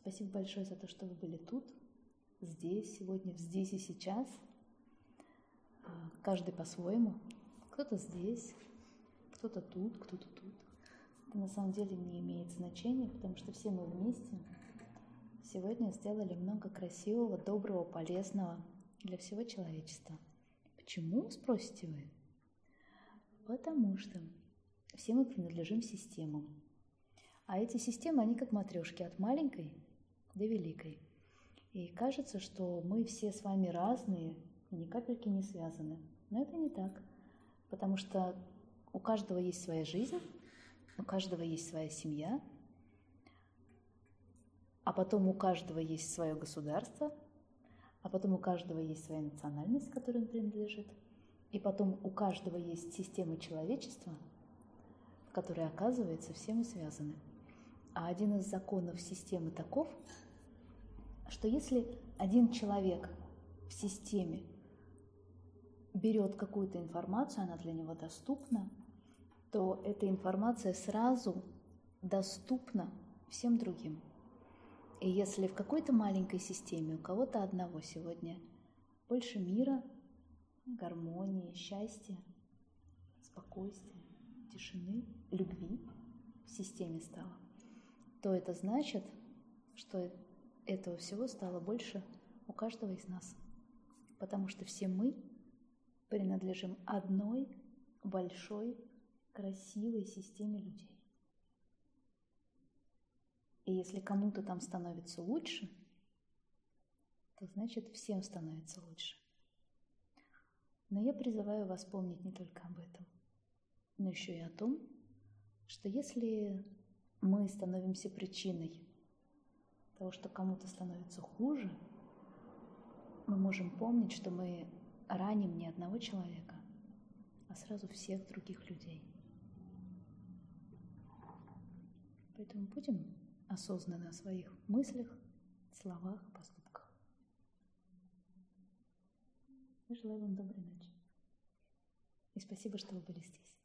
Спасибо большое за то, что вы были тут, здесь, сегодня, здесь и сейчас. А, каждый по-своему. Кто-то здесь, кто-то тут, кто-то тут. Это на самом деле не имеет значения, потому что все мы вместе сегодня сделали много красивого, доброго, полезного для всего человечества. Почему, спросите вы? Потому что все мы принадлежим системам. А эти системы, они как матрешки от маленькой до великой. И кажется, что мы все с вами разные, и ни капельки не связаны. Но это не так, потому что у каждого есть своя жизнь, у каждого есть своя семья, а потом у каждого есть свое государство, а потом у каждого есть своя национальность, которой он принадлежит, и потом у каждого есть система человечества, в которой, оказывается, все мы связаны. А один из законов системы таков, что если один человек в системе берет какую-то информацию, она для него доступна, то эта информация сразу доступна всем другим. И если в какой-то маленькой системе у кого-то одного сегодня больше мира, гармонии, счастья, спокойствия, тишины, любви в системе стало, то это значит, что этого всего стало больше у каждого из нас. Потому что все мы принадлежим одной большой, красивой системе людей. И если кому-то там становится лучше, то значит всем становится лучше. Но я призываю вас помнить не только об этом, но еще и о том, что если мы становимся причиной того, что кому-то становится хуже, мы можем помнить, что мы раним не одного человека, а сразу всех других людей. Поэтому будем осознанны о своих мыслях, словах, поступках. Я желаю вам доброй ночи. И спасибо, что вы были здесь.